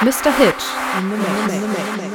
Mr. Hitch in the mix.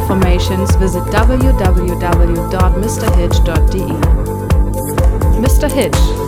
informations, visit www.mrhitch.de. Mr. Hitch